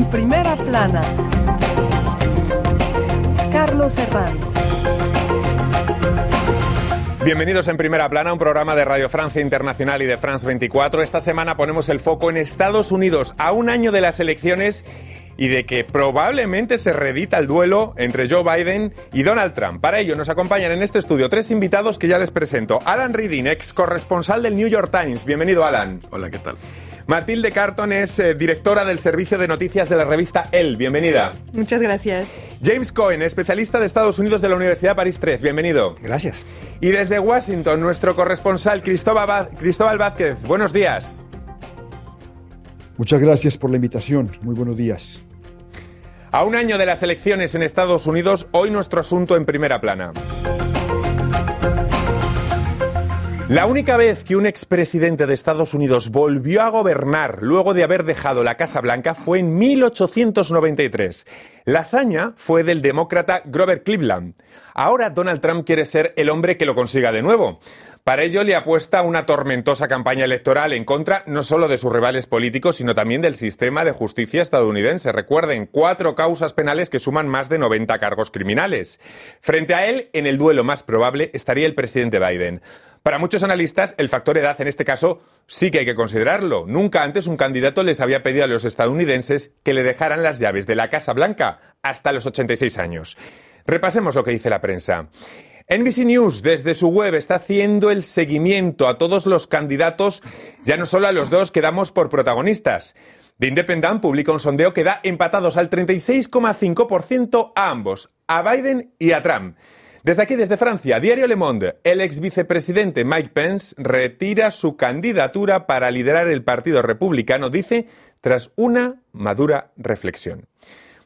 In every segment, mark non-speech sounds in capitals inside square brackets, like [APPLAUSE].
En primera plana, Carlos Herranz. Bienvenidos en Primera Plana, un programa de Radio Francia Internacional y de France 24. Esta semana ponemos el foco en Estados Unidos, a un año de las elecciones y de que probablemente se reedita el duelo entre Joe Biden y Donald Trump. Para ello nos acompañan en este estudio tres invitados que ya les presento. Alan Reading, ex corresponsal del New York Times. Bienvenido, Alan. Hola, ¿qué tal? Matilde Carton es eh, directora del servicio de noticias de la revista El. Bienvenida. Muchas gracias. James Cohen, especialista de Estados Unidos de la Universidad París 3. Bienvenido. Gracias. Y desde Washington, nuestro corresponsal Cristóbal, Cristóbal Vázquez. Buenos días. Muchas gracias por la invitación. Muy buenos días. A un año de las elecciones en Estados Unidos, hoy nuestro asunto en primera plana. La única vez que un expresidente de Estados Unidos volvió a gobernar luego de haber dejado la Casa Blanca fue en 1893. La hazaña fue del demócrata Grover Cleveland. Ahora Donald Trump quiere ser el hombre que lo consiga de nuevo. Para ello le apuesta una tormentosa campaña electoral en contra no solo de sus rivales políticos, sino también del sistema de justicia estadounidense. Recuerden, cuatro causas penales que suman más de 90 cargos criminales. Frente a él, en el duelo más probable, estaría el presidente Biden. Para muchos analistas, el factor edad en este caso sí que hay que considerarlo. Nunca antes un candidato les había pedido a los estadounidenses que le dejaran las llaves de la Casa Blanca hasta los 86 años. Repasemos lo que dice la prensa. NBC News desde su web está haciendo el seguimiento a todos los candidatos, ya no solo a los dos que damos por protagonistas. The Independent publica un sondeo que da empatados al 36,5% a ambos, a Biden y a Trump. Desde aquí, desde Francia, Diario Le Monde, el ex vicepresidente Mike Pence retira su candidatura para liderar el Partido Republicano, dice, tras una madura reflexión.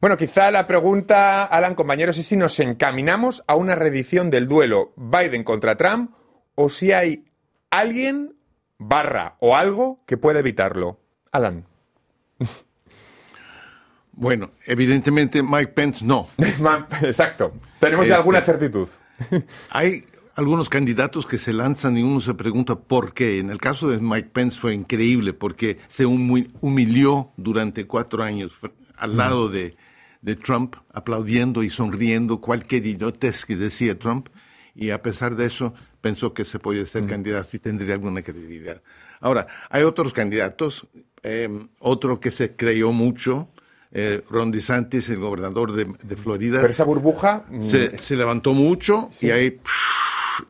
Bueno, quizá la pregunta, Alan, compañeros, es si nos encaminamos a una reedición del duelo Biden contra Trump o si hay alguien, barra o algo que pueda evitarlo. Alan. [LAUGHS] Bueno, evidentemente Mike Pence no. [LAUGHS] Exacto. Tenemos ya alguna Este, certitud. [LAUGHS] Hay algunos candidatos que se lanzan y uno se pregunta por qué. En el caso de Mike Pence fue increíble porque se humi- humilló durante cuatro años al lado de, de Trump, aplaudiendo y sonriendo cualquier idiotez que decía Trump. Y a pesar de eso, pensó que se podía ser candidato y tendría alguna credibilidad. Ahora, hay otros candidatos, eh, otro que se creyó mucho, eh, Ron DeSantis, el gobernador de, de Florida. Pero esa burbuja. mm, Se, se levantó mucho Sí. y ahí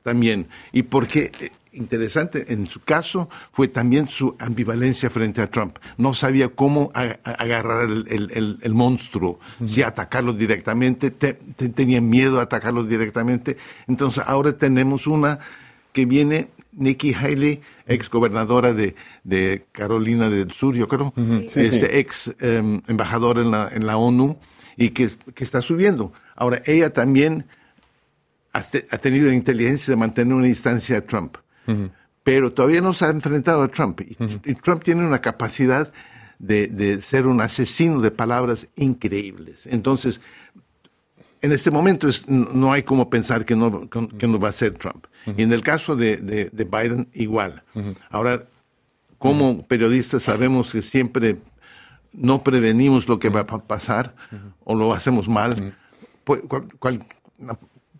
también. Y porque, eh, interesante, en su caso fue también su ambivalencia frente a Trump. No sabía cómo agarrar el, el- el- el monstruo, si atacarlo directamente, te- te- tenía miedo a atacarlo directamente. Entonces ahora tenemos una que viene Nikki Haley, ex gobernadora de, de Carolina del Sur, yo creo, Sí, este sí. ex em, embajador en la, en la ONU y que, que está subiendo. Ahora, ella también ha, te- ha tenido la inteligencia de mantener una distancia a Trump, pero todavía no se ha enfrentado a Trump. Y, y Trump tiene una capacidad de, de ser un asesino de palabras increíbles. Entonces, en este momento es- no hay como pensar que no, que no va a ser Trump. Y en el caso de, de- de Biden, igual. Ahora, como periodistas sabemos que siempre no prevenimos lo que va a pa- pasar o lo hacemos mal. Pu- cual- cual-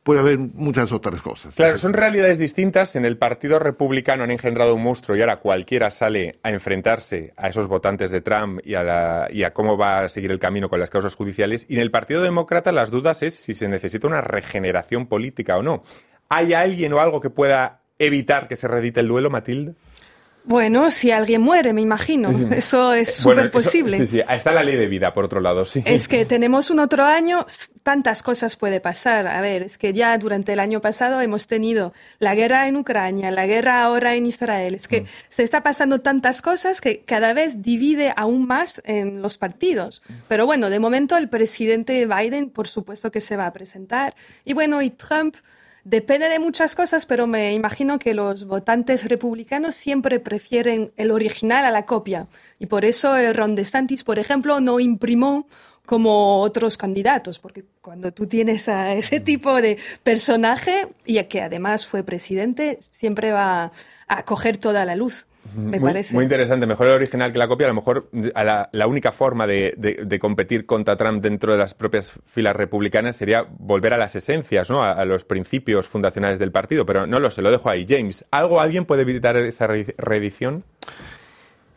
puede haber muchas otras cosas. Claro, son realidades distintas. En el Partido Republicano han engendrado un monstruo y ahora cualquiera sale a enfrentarse a esos votantes de Trump y a, la- y a cómo va a seguir el camino con las causas judiciales. Y en el Partido Demócrata las dudas es si se necesita una regeneración política o no. ¿Hay alguien o algo que pueda evitar que se redite el duelo, Matilde? Bueno, si alguien muere, me imagino. Eso es súper posible. Sí, sí. Está la ley de vida, por otro lado, sí. Es que tenemos un otro año, tantas cosas puede pasar. A ver, es que ya durante el año pasado hemos tenido la guerra en Ucrania, la guerra ahora en Israel. Es que Mm. se está pasando tantas cosas que cada vez divide aún más en los partidos. Pero bueno, de momento el presidente Biden, por supuesto que se va a presentar. Y bueno, y Trump. Depende de muchas cosas, pero me imagino que los votantes republicanos siempre prefieren el original a la copia. Y por eso Ron DeSantis, por ejemplo, no imprimó como otros candidatos, porque cuando tú tienes a ese tipo de personaje y que además fue presidente, siempre va a coger toda la luz. Me muy, parece. muy interesante, mejor el original que la copia. A lo mejor a la, la única forma de, de- de competir contra Trump dentro de las propias filas republicanas sería volver a las esencias, ¿no? a, a los principios fundacionales del partido. Pero no lo sé, lo dejo ahí. James, ¿algo alguien puede evitar esa re- reedición?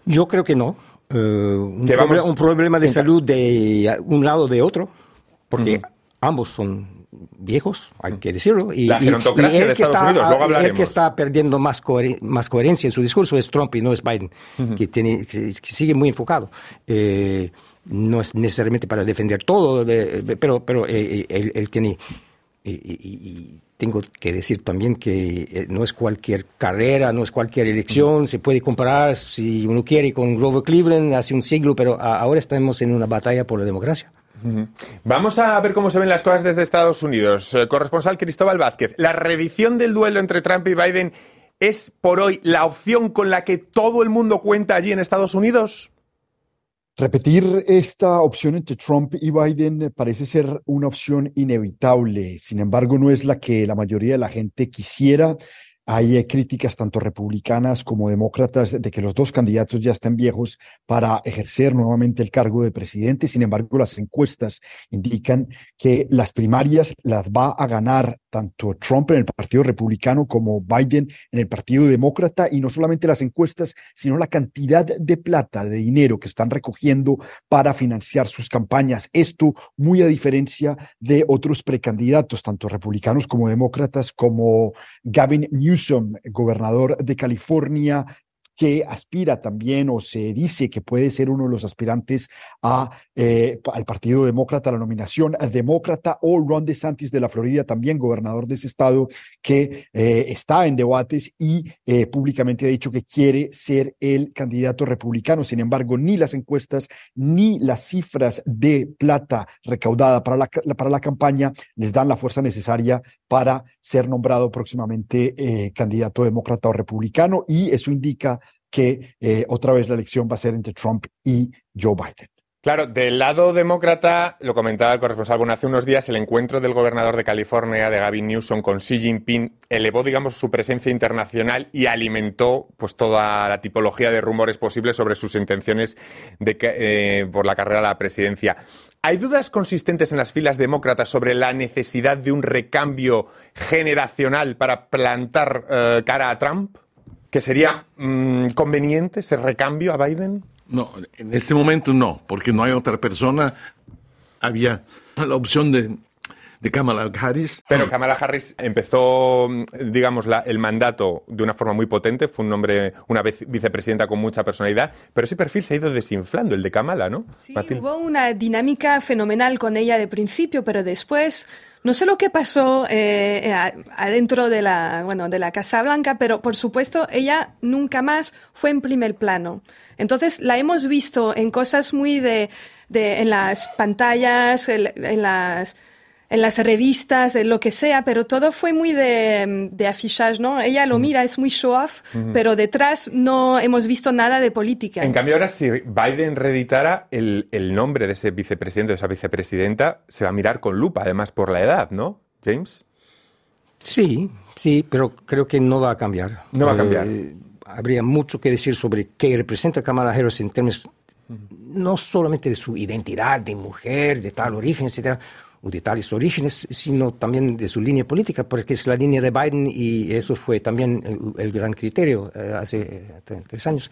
Yo creo que no. Eh, un, Que vamos- proble- un problema de salud de un lado o de otro, porque ambos son viejos, hay que decirlo. Y, La y- gerontocracia y el de que Estados está- Unidos, luego El hablaremos. que está perdiendo más, coher- más coherencia en su discurso es Trump y no es Biden, que, tiene, que, sigue muy enfocado. Eh, no es necesariamente para defender todo, de- pero, pero eh, eh, él, él tiene... Y, y- y tengo que decir también que eh, no es cualquier carrera, no es cualquier elección, se puede comparar si uno quiere con Grover Cleveland hace un siglo, pero ahora estamos en una batalla por la democracia. Vamos a ver cómo se ven las cosas desde Estados Unidos. Eh, corresponsal Cristóbal Vázquez, ¿la reedición del duelo entre Trump y Biden es por hoy la opción con la que todo el mundo cuenta allí en Estados Unidos? Repetir esta opción entre Trump y Biden parece ser una opción inevitable. Sin embargo, no es la que la mayoría de la gente quisiera. Hay críticas tanto republicanas como demócratas de que los dos candidatos ya están viejos para ejercer nuevamente el cargo de presidente. Sin embargo, las encuestas indican que las primarias las va a ganar tanto Trump en el Partido Republicano como Biden en el Partido Demócrata. Y no solamente las encuestas, sino la cantidad de plata, de dinero que están recogiendo para financiar sus campañas. Esto muy a diferencia de otros precandidatos, tanto republicanos como demócratas, como Gavin Newsom, gobernador de California, que aspira también o se dice que puede ser uno de los aspirantes a, eh, al Partido Demócrata, la nominación demócrata, o Ron DeSantis de la Florida, también gobernador de ese estado, que eh, está en debates y eh, públicamente ha dicho que quiere ser el candidato republicano. Sin embargo, ni las encuestas ni las cifras de plata recaudada para la, para la campaña les dan la fuerza necesaria para ser nombrado próximamente candidato demócrata o republicano y eso indica que eh, otra vez la elección va a ser entre Trump y Joe Biden. Claro, del lado demócrata, lo comentaba el corresponsal, hace unos días el encuentro del gobernador de California, de Gavin Newsom, con Xi Jinping, elevó, digamos, su presencia internacional y alimentó pues toda la tipología de rumores posibles sobre sus intenciones de eh, por la carrera a la presidencia. ¿Hay dudas consistentes en las filas demócratas sobre la necesidad de un recambio generacional para plantar eh, cara a Trump? ¿Que sería mm, conveniente ese recambio a Biden? No, en este momento no, porque no hay otra persona. Había la opción de, de Kamala Harris. Pero Kamala Harris empezó, digamos, la- el mandato de una forma muy potente. Fue un hombre, una vez vicepresidenta con mucha personalidad. Pero ese perfil se ha ido desinflando, el de Kamala, ¿no? Sí, Matilde? hubo una dinámica fenomenal con ella de principio, pero después no sé lo que pasó eh, adentro de la, bueno, de la Casa Blanca, pero por supuesto ella nunca más fue en primer plano. Entonces la hemos visto en cosas muy de, de en las pantallas, en, en las en las revistas, en lo que sea, pero todo fue muy de, de afichage, ¿no? Ella lo mira, es muy show off, pero detrás no hemos visto nada de política. En cambio, ahora si Biden reeditara el, el nombre de ese vicepresidente o esa vicepresidenta, se va a mirar con lupa, además por la edad, ¿no, James? Sí, sí, pero creo que no va a cambiar. No va a cambiar. Eh, habría mucho que decir sobre qué representa Kamala Harris en términos no solamente de su identidad de mujer, de tal origen, etcétera, o de tales orígenes, sino también de su línea política, porque es la línea de Biden y eso fue también el, el gran criterio eh, hace eh, tre- tres años.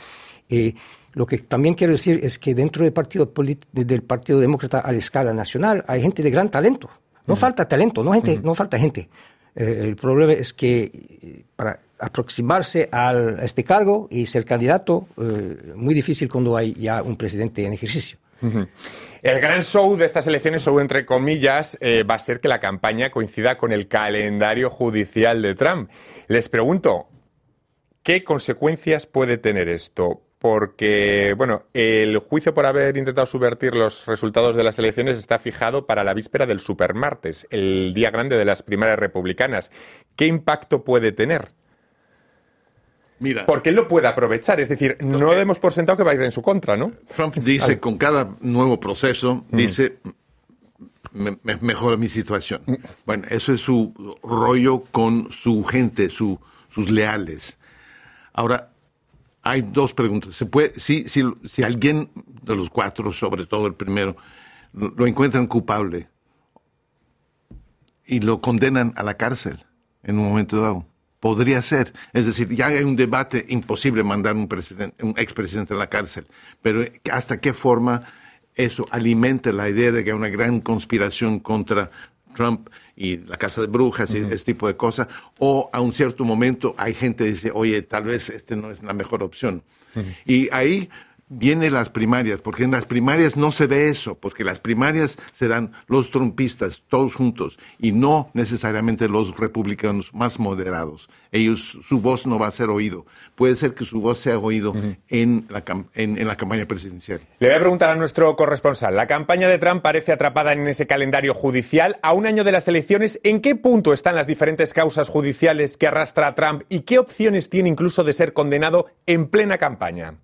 Eh, lo que también quiero decir es que dentro del Partido, del partido Demócrata a la escala nacional hay gente de gran talento. No falta talento, no, gente, no falta gente. Eh, el problema es que para aproximarse al- a este cargo y ser candidato, eh, muy difícil cuando hay ya un presidente en ejercicio. El gran show de estas elecciones, show entre comillas, eh, va a ser que la campaña coincida con el calendario judicial de Trump. Les pregunto, ¿qué consecuencias puede tener esto? Porque, bueno, el juicio por haber intentado subvertir los resultados de las elecciones está fijado para la víspera del supermartes, el día grande de las primarias republicanas. ¿Qué impacto puede tener? Mira. Porque él lo puede aprovechar. Es decir, no demos por sentado que va a ir en su contra, ¿no? Trump dice, con cada nuevo proceso, dice, me, me- mejora mi situación. Bueno, eso es su rollo con su gente, su, sus leales. Ahora, hay dos preguntas. ¿Se puede, si, si, si alguien de los cuatro, sobre todo el primero, lo, lo encuentran culpable y lo condenan a la cárcel en un momento dado, podría ser. Es decir, ya hay un debate imposible mandar un, presidente, un expresidente a la cárcel, pero ¿hasta qué forma eso alimenta la idea de que hay una gran conspiración contra Trump y la casa de brujas y ese tipo de cosas? O a un cierto momento hay gente que dice, oye, tal vez este no es la mejor opción. Y ahí vienen las primarias, porque en las primarias no se ve eso, porque las primarias serán los trumpistas, todos juntos, y no necesariamente los republicanos más moderados. Ellos, su voz no va a ser oído. Puede ser que su voz sea oído en, la, en, en la campaña presidencial. Le voy a preguntar a nuestro corresponsal. La campaña de Trump parece atrapada en ese calendario judicial. A un año de las elecciones, ¿en qué punto están las diferentes causas judiciales que arrastra a Trump y qué opciones tiene incluso de ser condenado en plena campaña?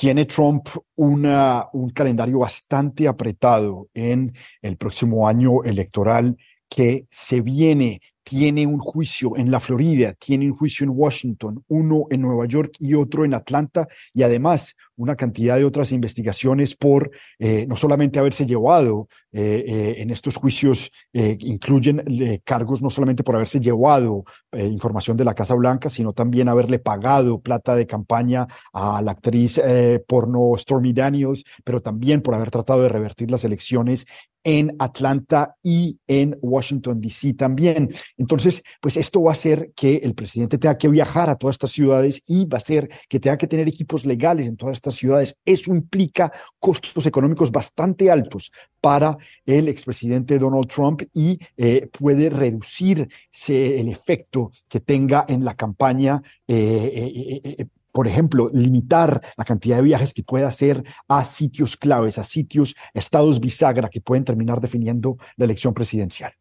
Tiene Trump una, un calendario bastante apretado en el próximo año electoral que se viene. Tiene un juicio en la Florida, tiene un juicio en Washington, uno en Nueva York y otro en Atlanta, y además una cantidad de otras investigaciones por eh, no solamente haberse llevado eh, eh, en estos juicios, eh, incluyen eh, cargos no solamente por haberse llevado información de la Casa Blanca, sino también haberle pagado plata de campaña a la actriz porno Stormy Daniels, pero también por haber tratado de revertir las elecciones en Atlanta y en Washington, D.C. también. Entonces, pues esto va a hacer que el presidente tenga que viajar a todas estas ciudades y va a hacer que tenga que tener equipos legales en todas estas ciudades. Eso implica costos económicos bastante altos para el expresidente Donald Trump y eh, puede reducir se- el efecto que tenga en la campaña. eh, eh, eh, por ejemplo, limitar la cantidad de viajes que pueda hacer a sitios claves, a sitios, estados bisagra que pueden terminar definiendo la elección presidencial.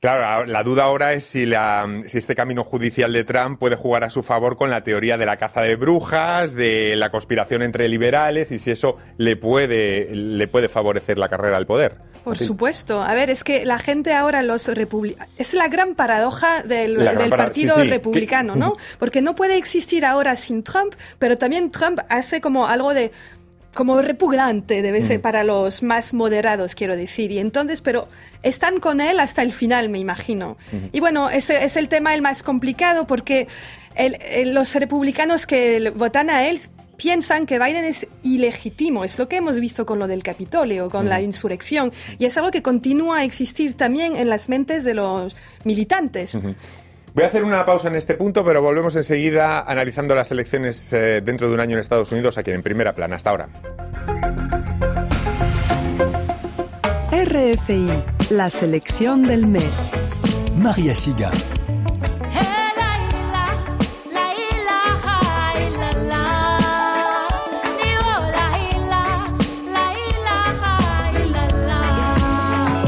Claro, la duda ahora es si, la, si este camino judicial de Trump puede jugar a su favor con la teoría de la caza de brujas, de la conspiración entre liberales y si eso le puede, le puede favorecer la carrera al poder. Por supuesto. A ver, es que la gente ahora, los republicanos. Es la gran paradoja del, gran partido sí, sí. republicano, ¿no? Porque no puede existir ahora sin Trump, pero también Trump hace como algo de como repugnante debe ser para los más moderados, quiero decir. Y entonces, pero están con él hasta el final, me imagino. Y bueno, ese es el tema el más complicado porque el- el- los republicanos que votan a él piensan que Biden es ilegítimo. Es lo que hemos visto con lo del Capitolio, con la insurrección. Y es algo que continúa a existir también en las mentes de los militantes. Voy a hacer una pausa en este punto, pero volvemos enseguida analizando las elecciones eh, dentro de un año en Estados Unidos, aquí en primera plana. Hasta ahora. RFI, la selección del mes. Maria Siga.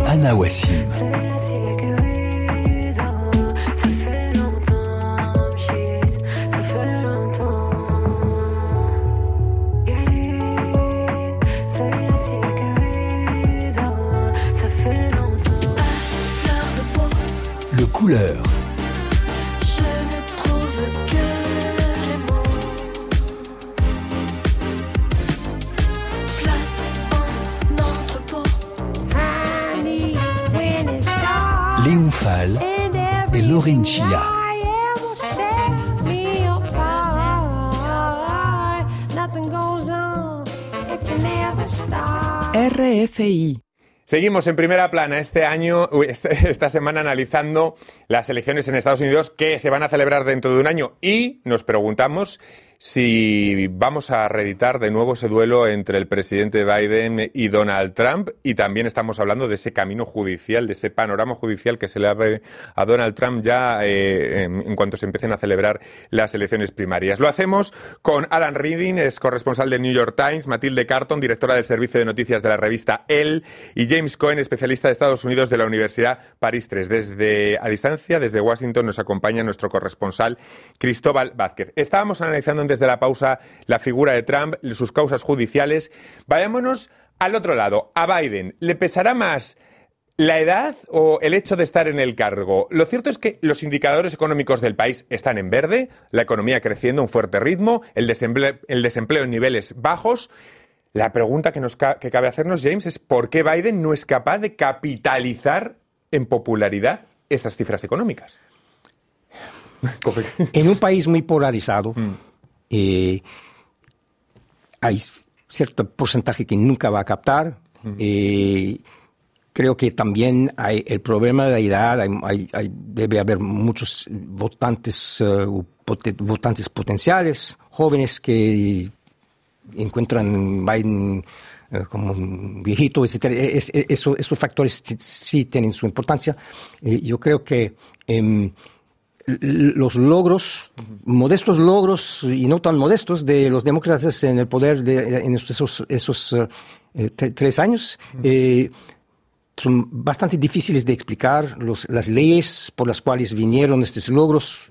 Anna Wassim. Seguimos en primera plana este año, este- [LAUGHS] esta semana analizando las elecciones en Estados Unidos que se van a celebrar dentro de un año y nos preguntamos si vamos a reeditar de nuevo ese duelo entre el presidente Biden y Donald Trump y también estamos hablando de ese camino judicial, de ese panorama judicial que se le abre a Donald Trump ya eh, en, en cuanto se empiecen a celebrar las elecciones primarias. Lo hacemos con Alan Reading, es corresponsal del New York Times, Matilde Carton, directora del servicio de noticias de la revista El, y James Cohen, especialista de Estados Unidos de la Universidad París 3. Desde a distancia, desde Washington, nos acompaña nuestro corresponsal Cristóbal Vázquez. Estábamos analizando desde la pausa la figura de Trump, sus causas judiciales. Vayámonos al otro lado, a Biden. ¿Le pesará más la edad o el hecho de estar en el cargo? Lo cierto es que los indicadores económicos del país están en verde, la economía creciendo a un fuerte ritmo, el desempleo, el desempleo en niveles bajos. La pregunta que, nos ca que cabe hacernos, James, es ¿por qué Biden no es capaz de capitalizar en popularidad esas cifras económicas? [LAUGHS] en un país muy polarizado, eh, hay cierto porcentaje que nunca va a captar. Eh, creo que también hay el problema de la edad, hay, hay- hay- debe haber muchos votantes, eh, poten- votantes potenciales, jóvenes que encuentran Biden como un viejito. Es- es- eso- esos factores sí, tienen su importancia. Eh, yo creo que em, los logros, modestos logros y no tan modestos de los demócratas en el poder de, en esos, esos eh, tre- tres años eh, son bastante difíciles de explicar. Los- las leyes por las cuales vinieron estos logros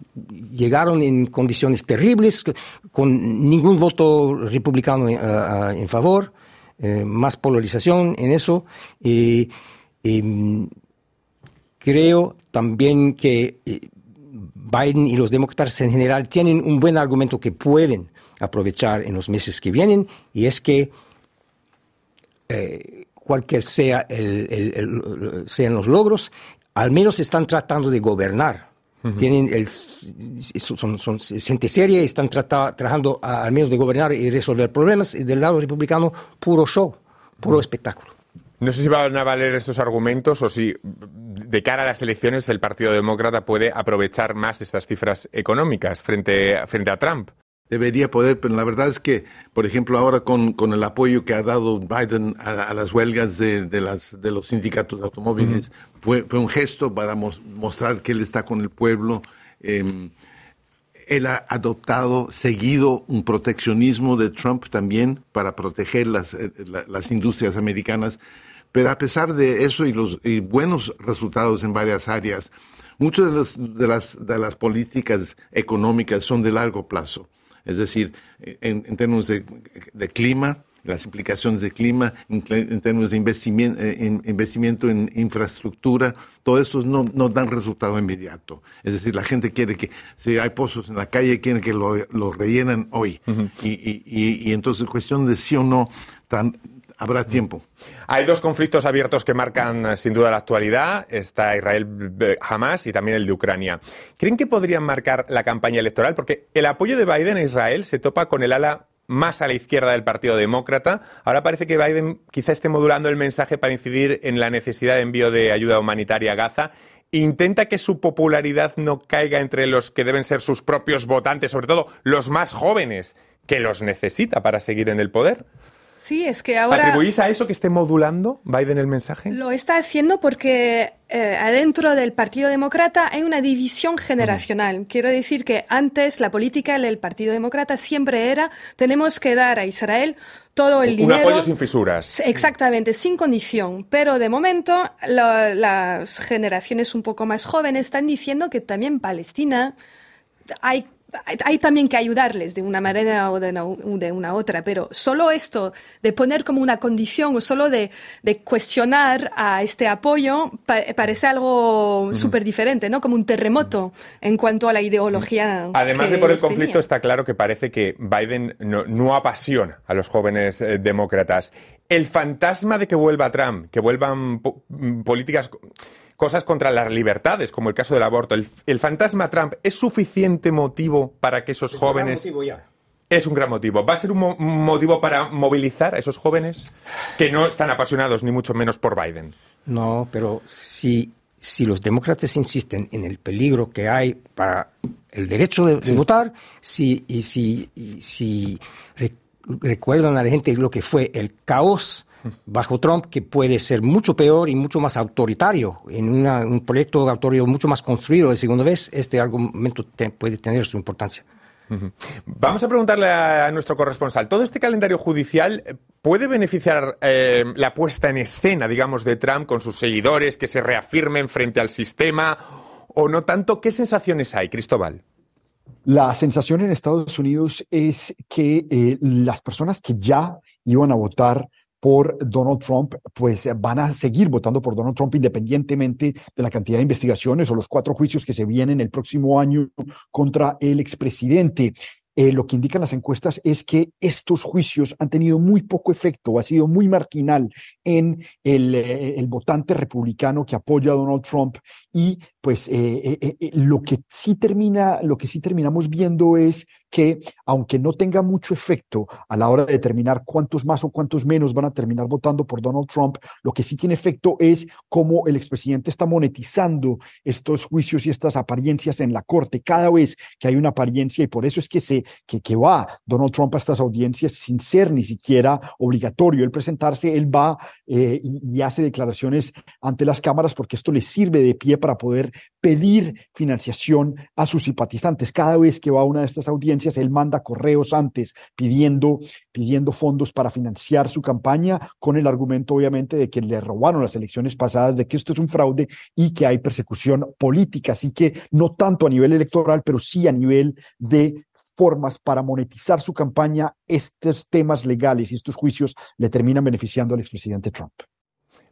llegaron en condiciones terribles, con ningún voto republicano eh, en favor, eh, más polarización en eso. Em, creo también que Biden y los demócratas en general tienen un buen argumento que pueden aprovechar en los meses que vienen, y es que eh, cualquier sea el- el- el- sean los logros, al menos están tratando de gobernar. Tienen el, son, son gente seria y están trata- trabajando a- al menos de gobernar y resolver problemas. Y del lado republicano, puro show, puro espectáculo. No sé si van a valer estos argumentos o si de cara a las elecciones el Partido Demócrata puede aprovechar más estas cifras económicas frente, frente a Trump. Debería poder, pero la verdad es que, por ejemplo, ahora con, con el apoyo que ha dado Biden a, a las huelgas de, de las, de los sindicatos de automóviles, fue, fue un gesto para mos- mostrar que él está con el pueblo. Eh, él ha adoptado, seguido un proteccionismo de Trump también para proteger las, eh, la- las industrias americanas. Pero a pesar de eso y los y buenos resultados en varias áreas, muchas de, los- de, las, de las políticas económicas son de largo plazo. Es decir, en, en términos de, de clima, las implicaciones de clima, en, en términos de en, investimiento en infraestructura, todo eso no, no dan resultado inmediato. Es decir, la gente quiere que, si hay pozos en la calle, quiere que lo, lo rellenan hoy. y, y, y, y entonces, cuestión de sí o no, tan, habrá tiempo. Hay dos conflictos abiertos que marcan eh, sin duda la actualidad. Está Israel-Hamas y también el de Ucrania. ¿Creen que podrían marcar la campaña electoral? Porque el apoyo de Biden a Israel se topa con el ala más a la izquierda del Partido Demócrata. Ahora parece que Biden quizá esté modulando el mensaje para incidir en la necesidad de envío de ayuda humanitaria a Gaza. Intenta que su popularidad no caiga entre los que deben ser sus propios votantes, sobre todo los más jóvenes, que los necesita para seguir en el poder. Sí, es que ahora ¿Atribuís a eso que esté modulando Biden el mensaje? lo está haciendo porque eh, adentro del Partido Demócrata hay una división generacional. Quiero decir que antes la política del Partido Demócrata siempre era tenemos que dar a Israel todo el Un dinero. apoyo sin fisuras. Exactamente, sin condición. Pero de momento la- las generaciones un poco más jóvenes están diciendo que también Palestina hay, hay, hay también que ayudarles de una manera o de una, de una otra, pero solo esto de poner como una condición o solo de, de cuestionar a este apoyo pa- parece algo súper diferente, ¿no? Como un terremoto en cuanto a la ideología. Además de por el conflicto, está claro que parece que Biden no, no apasiona a los jóvenes eh, demócratas. El fantasma de que vuelva Trump, que vuelvan po- mm, políticas, cosas contra las libertades, como el caso del aborto, el, el fantasma Trump, ¿es suficiente motivo para que esos jóvenes... Es un gran motivo. ¿Va a ser un, mo- un motivo para movilizar a esos jóvenes que no están apasionados ni mucho menos por Biden? No, pero si si los demócratas insisten en el peligro que hay para el derecho de, de votar, si, y si, y si re- recuerdan a la gente lo que fue el caos bajo Trump, que puede ser mucho peor y mucho más autoritario, en una- un proyecto autoritario mucho más construido de segunda vez, este argumento te- puede tener su importancia. Vamos a preguntarle a nuestro corresponsal, ¿todo este calendario judicial eh, puede beneficiar eh, la puesta en escena, digamos, de Trump con sus seguidores, que se reafirmen frente al sistema o no tanto? ¿Qué sensaciones hay, Cristóbal? La sensación en Estados Unidos es que eh, las personas que ya iban a votar por Donald Trump, pues van a seguir votando por Donald Trump independientemente de la cantidad de investigaciones o los cuatro juicios que se vienen el próximo año contra el expresidente. Eh, lo que indican las encuestas es que estos juicios han tenido muy poco efecto, ha sido muy marginal en el, eh, votante republicano que apoya a Donald Trump y pues eh, lo que sí termina, lo que sí terminamos viendo es que aunque no tenga mucho efecto a la hora de determinar cuántos más o cuántos menos van a terminar votando por Donald Trump, lo que sí tiene efecto es cómo el expresidente está monetizando estos juicios y estas apariencias en la corte cada vez que hay una apariencia y por eso es que se que, que va Donald Trump a estas audiencias sin ser ni siquiera obligatorio el presentarse, él va eh, y, y hace declaraciones ante las cámaras porque esto le sirve de pie para poder pedir financiación a sus simpatizantes. Cada vez que va a una de estas audiencias, él manda correos antes pidiendo, pidiendo fondos para financiar su campaña con el argumento obviamente de que le robaron las elecciones pasadas, de que esto es un fraude y que hay persecución política. Así que no tanto a nivel electoral, pero sí a nivel de formas para monetizar su campaña, estos temas legales y estos juicios le terminan beneficiando al expresidente Trump.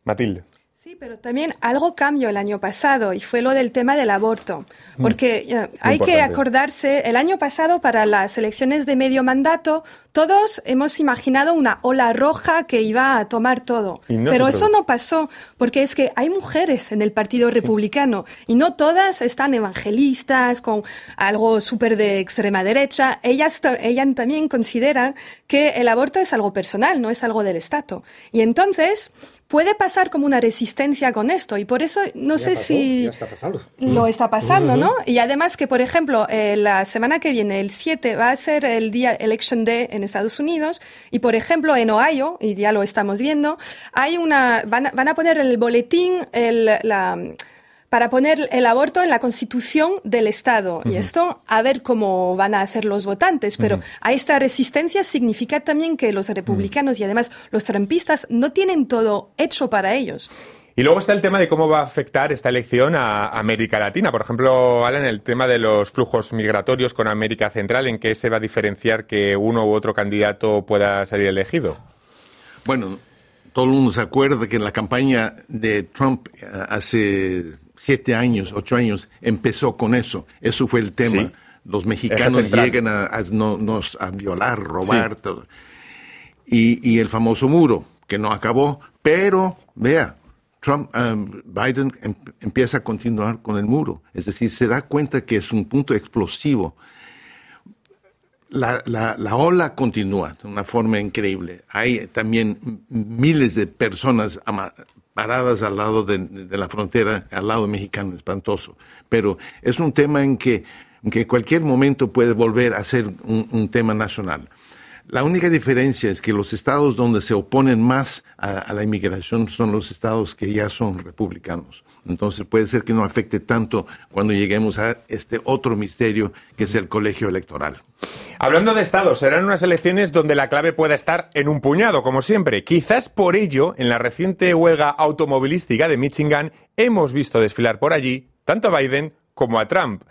Matilde. Sí, pero también algo cambió el año pasado y fue lo del tema del aborto. Porque eh, hay que importante. acordarse, el año pasado para las elecciones de medio mandato, todos hemos imaginado una ola roja que iba a tomar todo. No pero eso no pasó, porque es que hay mujeres en el Partido Republicano y no todas están evangelistas con algo súper de extrema derecha. Ellas, ellas también consideran que el aborto es algo personal, no es algo del Estado. Y entonces puede pasar como una resistencia con esto y por eso no sé si pasando. lo está pasando, ¿no? Y además que, por ejemplo, eh, la semana que viene, el 7, va a ser el día Election Day en Estados Unidos y, por ejemplo, en Ohio, y ya lo estamos viendo, hay una, van a, van a poner el boletín, el, la, para poner el aborto en la constitución del Estado. Y esto, a ver cómo van a hacer los votantes. Pero a esta resistencia significa también que los republicanos y además los trampistas no tienen todo hecho para ellos. Y luego está el tema de cómo va a afectar esta elección a América Latina. Por ejemplo, Alan, el tema de los flujos migratorios con América Central, ¿en qué se va a diferenciar que uno u otro candidato pueda salir elegido? Bueno, todo el mundo se acuerda que en la campaña de Trump eh, hace siete años, ocho años, empezó con eso. Eso fue el tema. Sí. Los mexicanos llegan a, a no- nos, a violar, robar, todo. Y, y el famoso muro, que no acabó, pero vea, Trump, um, Biden em- empieza a continuar con el muro. Es decir, se da cuenta que es un punto explosivo la, la, la ola continúa de una forma increíble. Hay también miles de personas paradas al lado de, la frontera, al lado mexicano, espantoso. Pero es un tema en que en que cualquier momento puede volver a ser un tema nacional. La única diferencia es que los estados donde se oponen más a, la inmigración son los estados que ya son republicanos. Entonces puede ser que no afecte tanto cuando lleguemos a este otro misterio que es el colegio electoral. Hablando de estados, serán unas elecciones donde la clave pueda estar en un puñado, como siempre. Quizás por ello, en la reciente huelga automovilística de Michigan, hemos visto desfilar por allí tanto a Biden como a Trump.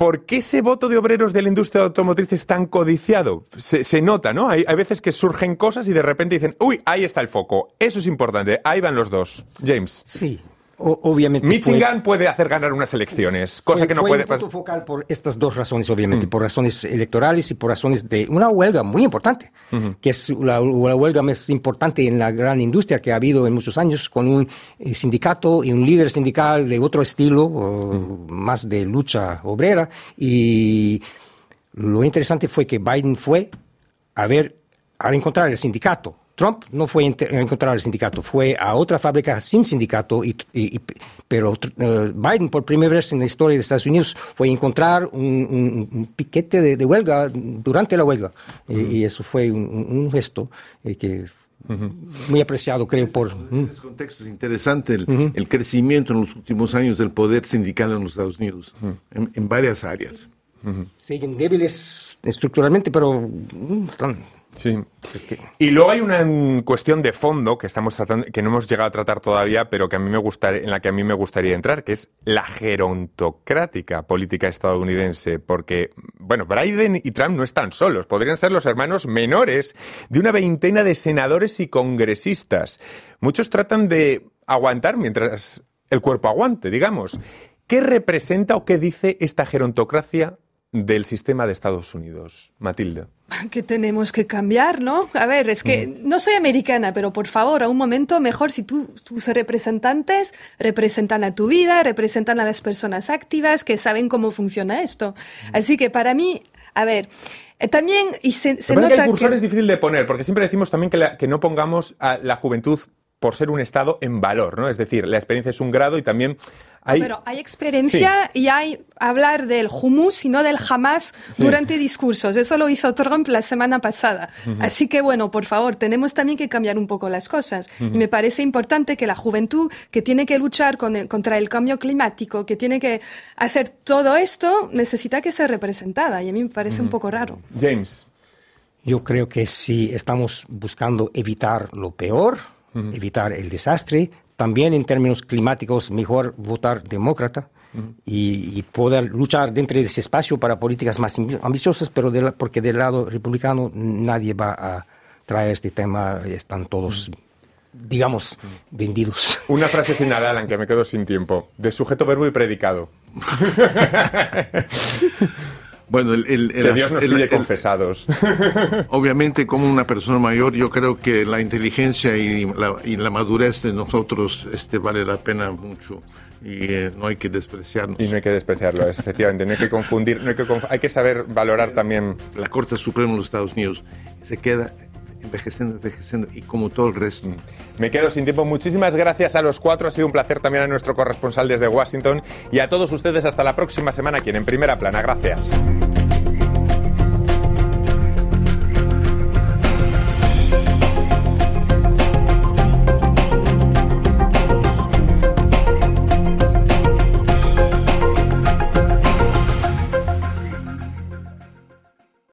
¿Por qué ese voto de obreros de la industria automotriz es tan codiciado? Se, se nota, ¿no? Hay, hay veces que surgen cosas y de repente dicen, uy, ahí está el foco. Eso es importante. Ahí van los dos. James. Sí, o- obviamente. Michigan puede hacer ganar unas elecciones, cosa fue- que no fue puede pasar. focal por estas dos razones, obviamente, Mm. por razones electorales y por razones de una huelga muy importante, que es la, la huelga más importante en la gran industria que ha habido en muchos años, con un eh, sindicato y un líder sindical de otro estilo, o más de lucha obrera. Y lo interesante fue que Biden fue a ver, a encontrar el sindicato. Trump no fue a encontrar el sindicato, fue a otra fábrica sin sindicato, y, y- y- pero eh, Biden por primera vez en la historia de Estados Unidos fue a encontrar un, un- un piquete de, de huelga durante la huelga. Y- Y, eso fue un, gesto eh, que muy apreciado, creo, por... mm. En ese contexto es interesante el, el crecimiento en los últimos años del poder sindical en los Estados Unidos, en, en varias áreas. Siguen débiles estructuralmente, pero mm, están... Sí. Y luego hay una cuestión de fondo que estamos tratando, que no hemos llegado a tratar todavía, pero que a mí me gustaría, en la que a mí me gustaría entrar, que es la gerontocrática política estadounidense, porque bueno, Biden y Trump no están solos, podrían ser los hermanos menores de una veintena de senadores y congresistas. Muchos tratan de aguantar mientras el cuerpo aguante, digamos. ¿Qué representa o qué dice esta gerontocracia del sistema de Estados Unidos, Matilda? [LAUGHS] que tenemos que cambiar, ¿no? A ver, es que no soy americana, pero por favor, a un momento mejor si tú, tus representantes representan a tu vida, representan a las personas activas que saben cómo funciona esto. Así que para mí, a ver, eh, también y se, se Lo que nota el cursor que- es difícil de poner, porque siempre decimos también que, la- que no pongamos a la juventud por ser un estado en valor, ¿no? Es decir, la experiencia es un grado y también hay... Pero hay experiencia y hay hablar del humus y no del jamás Sí. durante discursos. Eso lo hizo Trump la semana pasada. Así que bueno, por favor, tenemos también que cambiar un poco las cosas. Y me parece importante que la juventud que tiene que luchar con el- contra el cambio climático, que tiene que hacer todo esto, necesita que ser representada. Y a mí me parece un poco raro. James. Yo creo que si estamos buscando evitar lo peor, evitar el desastre, también en términos climáticos, mejor votar demócrata y, y poder luchar dentro de ese espacio para políticas más ambi- ambiciosas, pero de la- porque del lado republicano nadie va a traer este tema, están todos, digamos, vendidos. [LAUGHS] Una frase final, Alan, que me quedo sin tiempo. De sujeto, verbo y predicado. [LAUGHS] Bueno, el, el- el- Que Dios nos pide confesados. [LAUGHS] obviamente como una persona mayor, yo creo que la inteligencia y la, y la madurez de nosotros este, vale la pena mucho y eh, no hay que despreciarnos. Y no hay que despreciarlo, es, efectivamente. No hay que confundir, no hay que, conf- hay que saber valorar también. La Corte Suprema de los Estados Unidos se queda envejeciendo, envejeciendo y como todo el resto. Me quedo sin tiempo. Muchísimas gracias a los cuatro. Ha sido un placer también a nuestro corresponsal desde Washington y a todos ustedes. Hasta la próxima semana aquí en En Primera Plana. Gracias.